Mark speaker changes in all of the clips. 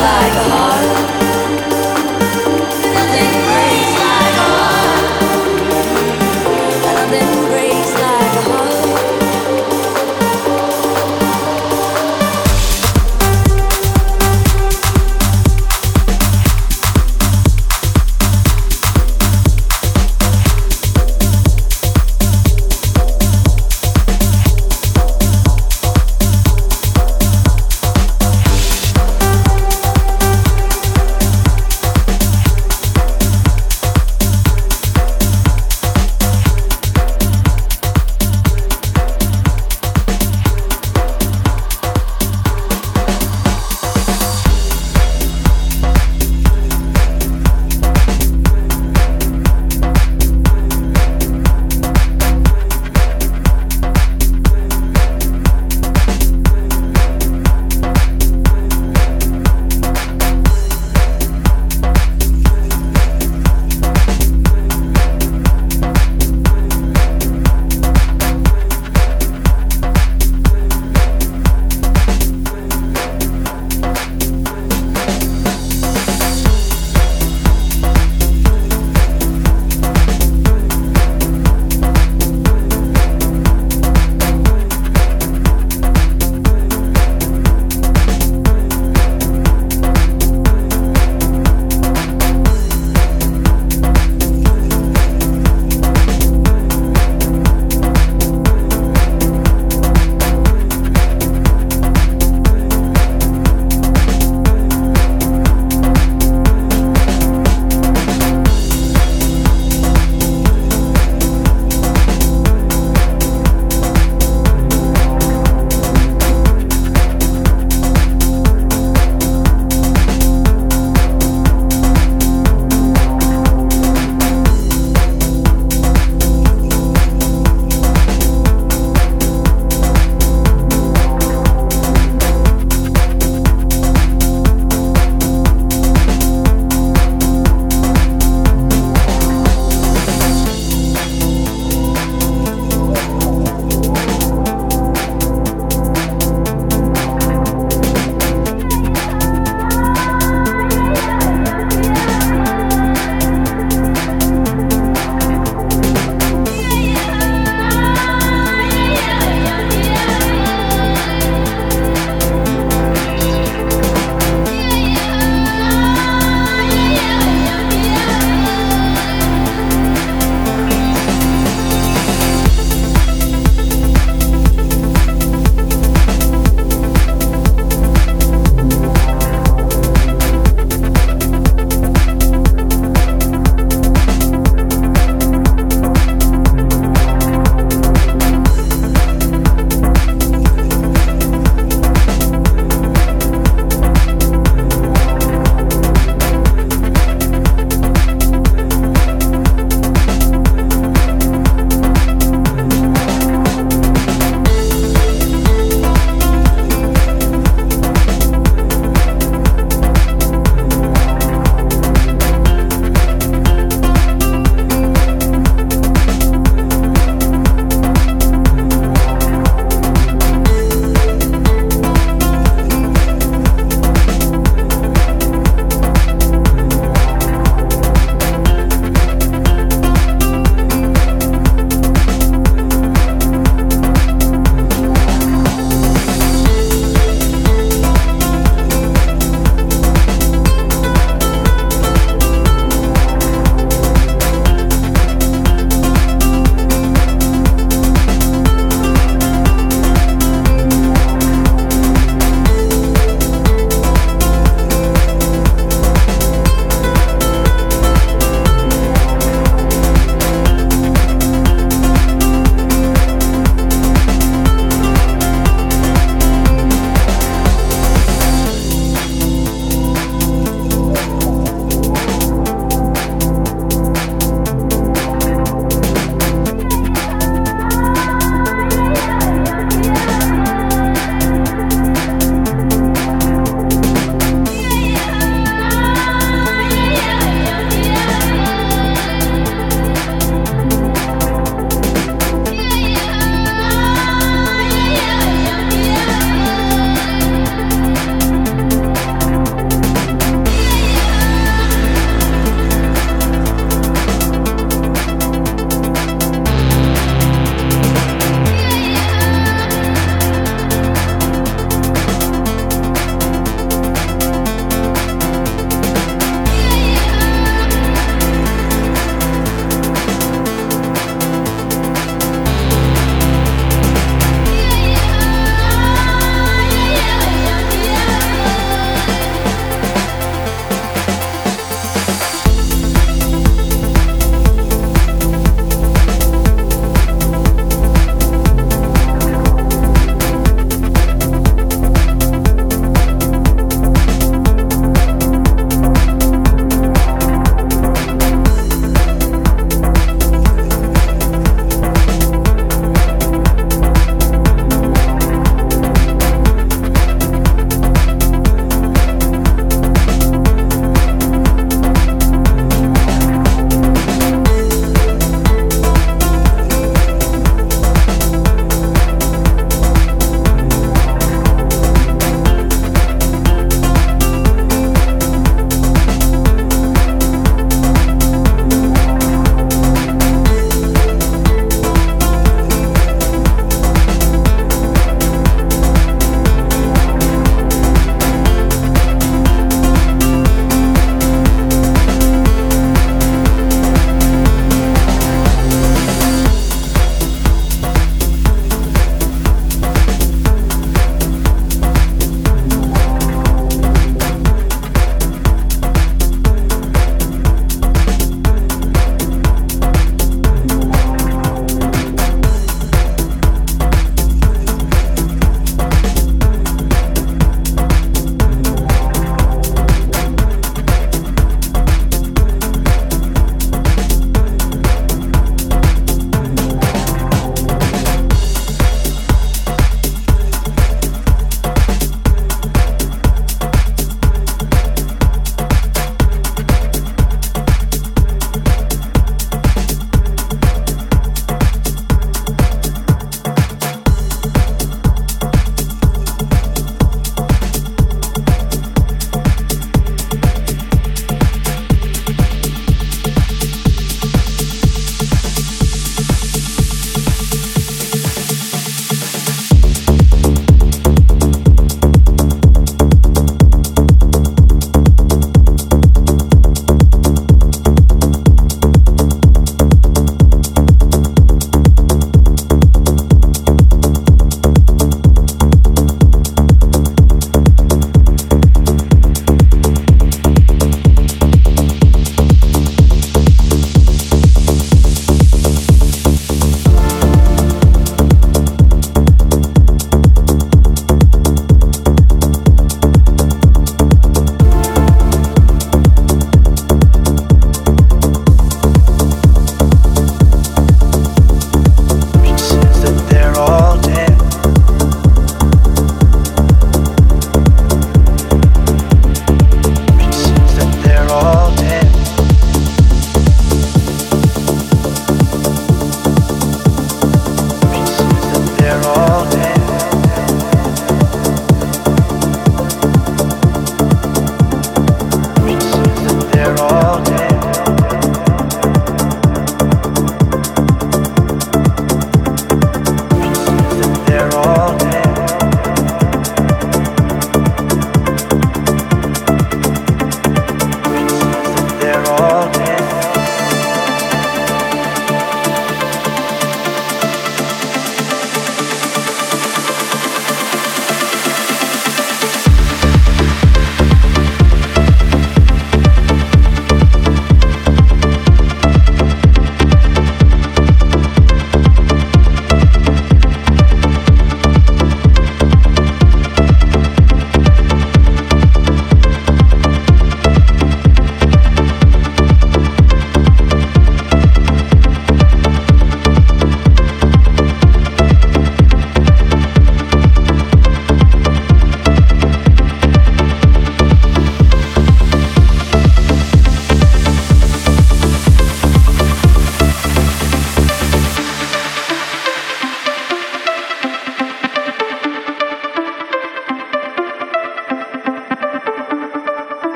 Speaker 1: like a heart.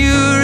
Speaker 2: You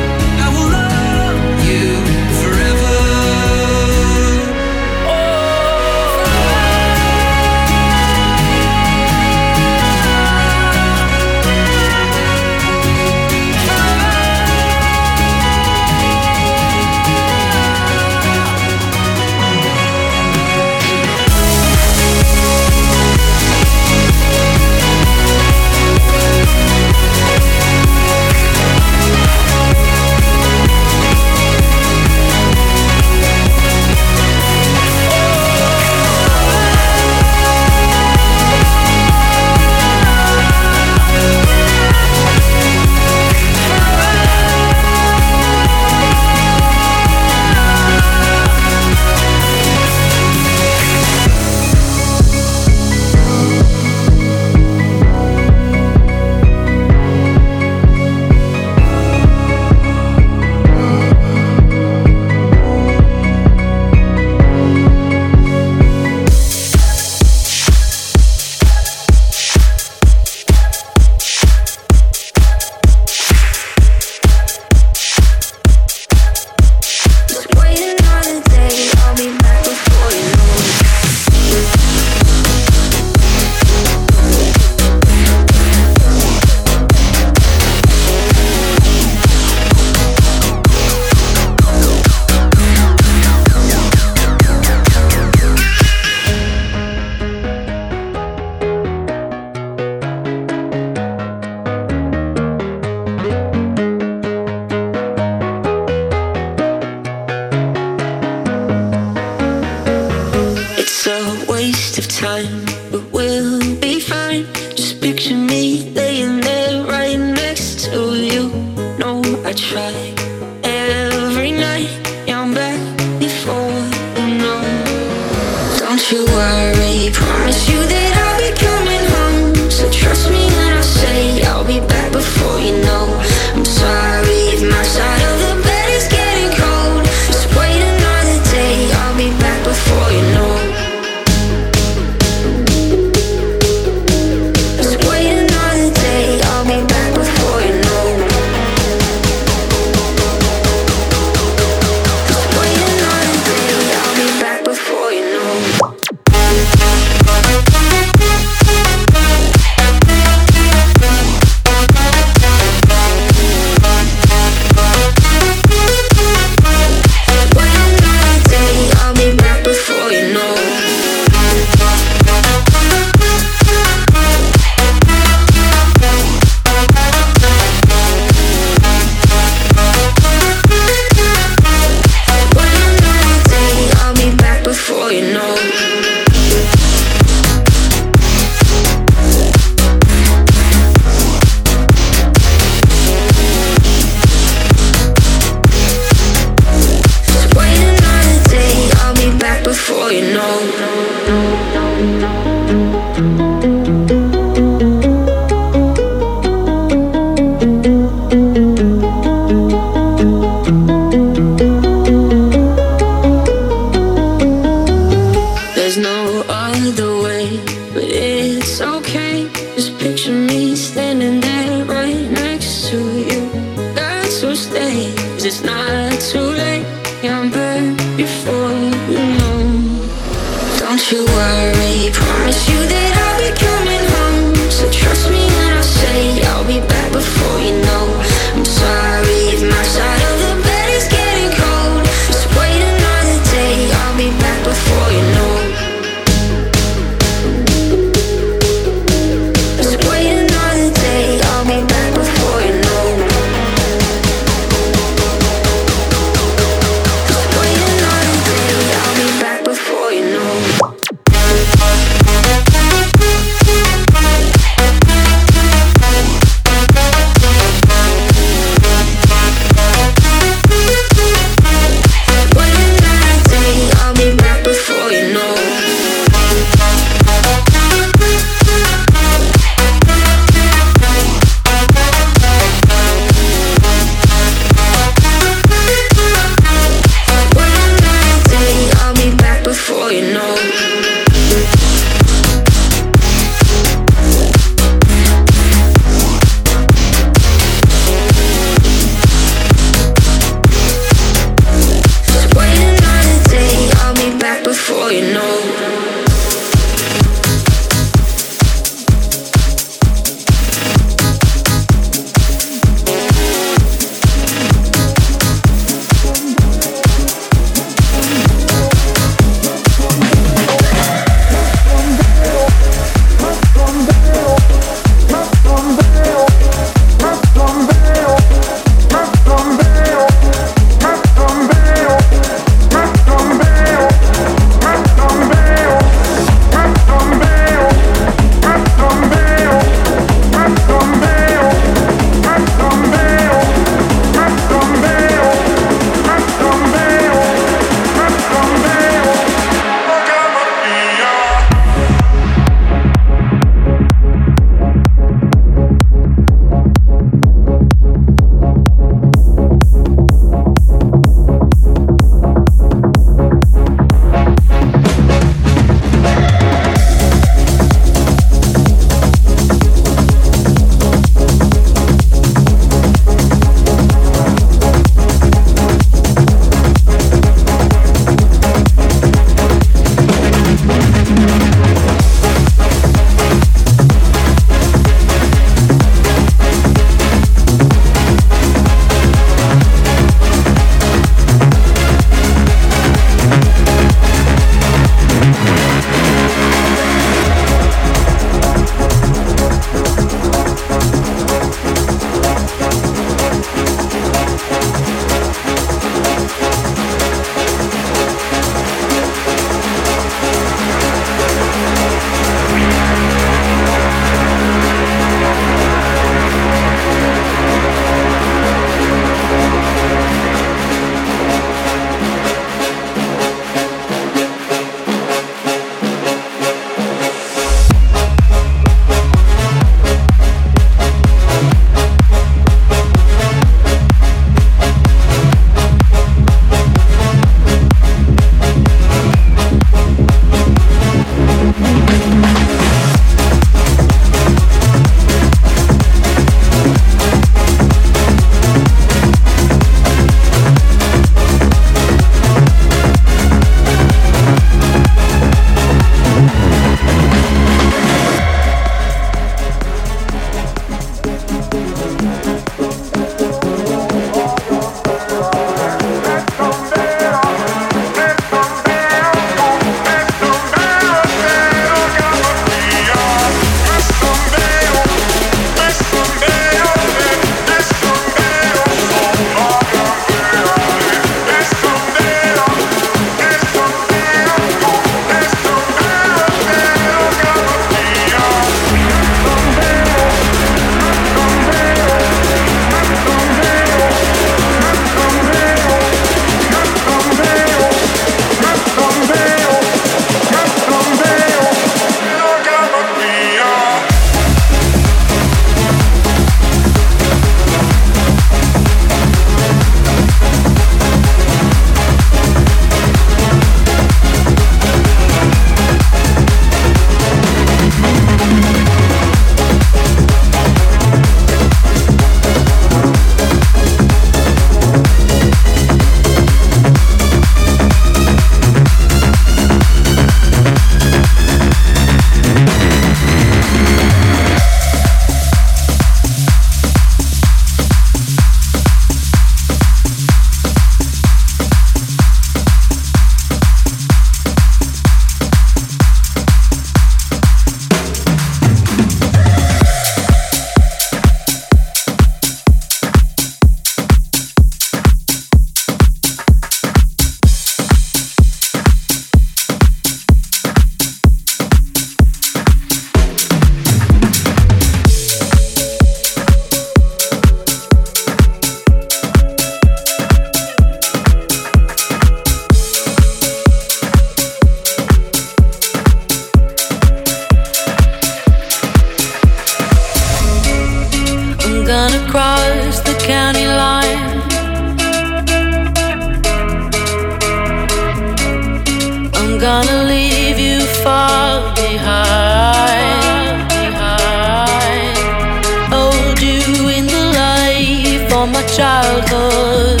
Speaker 2: childhood.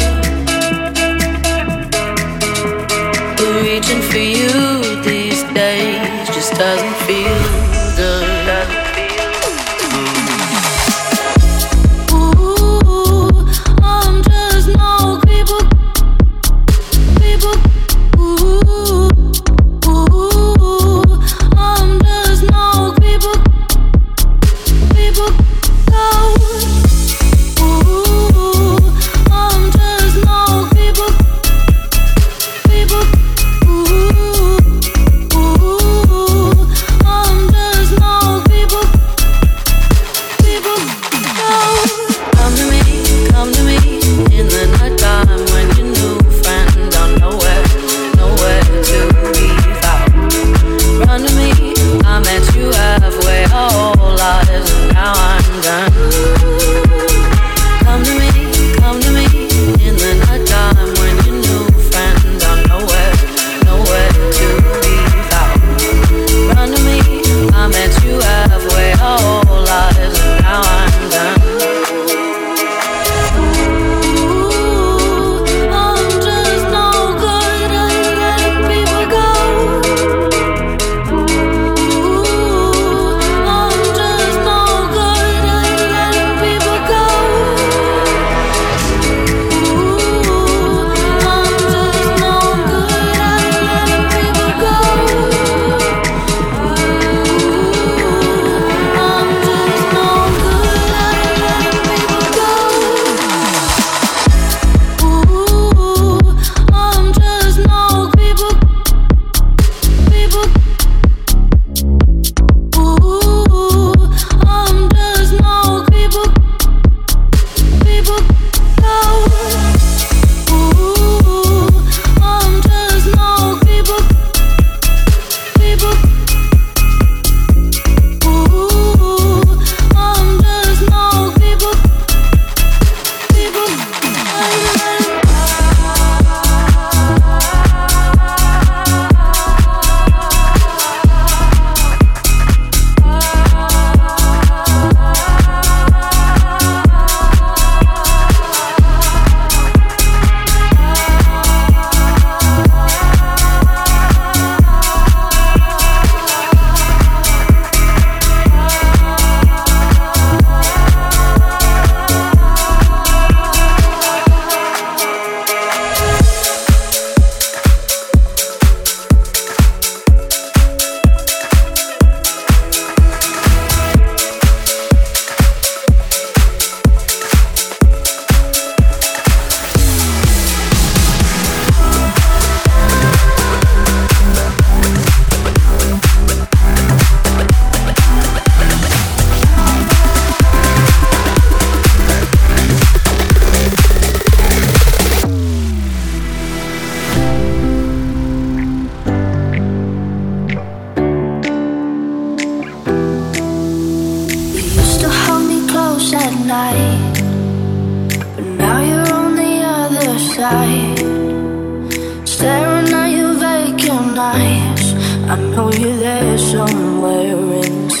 Speaker 2: Reaching for you these days just doesn't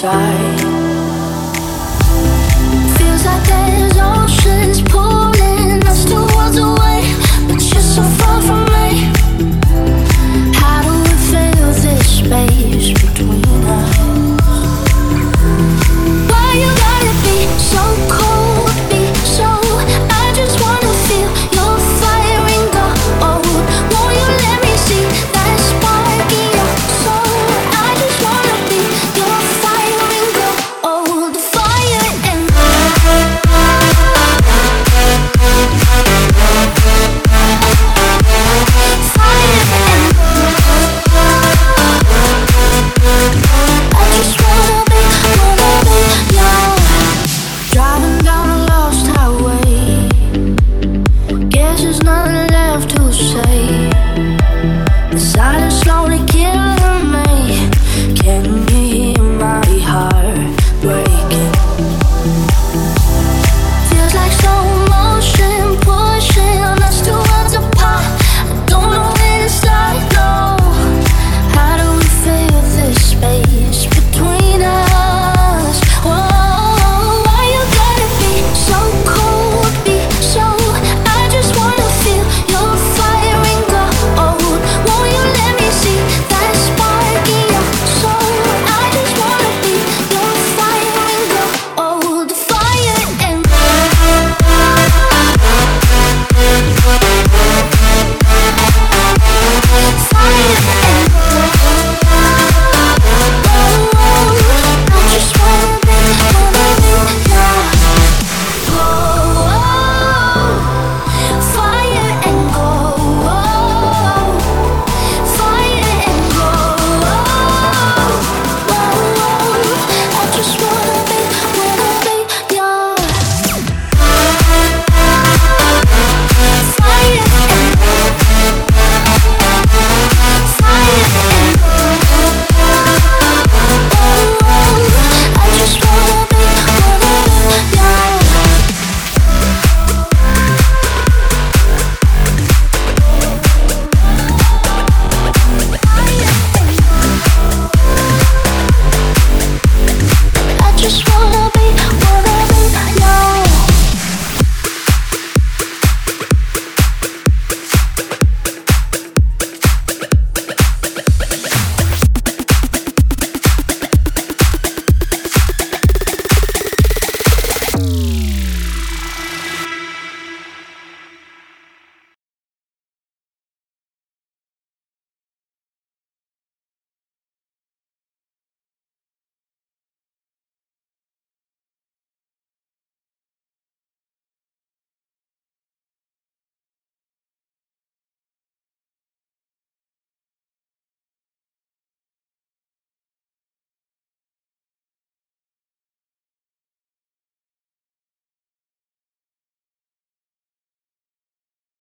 Speaker 3: Feels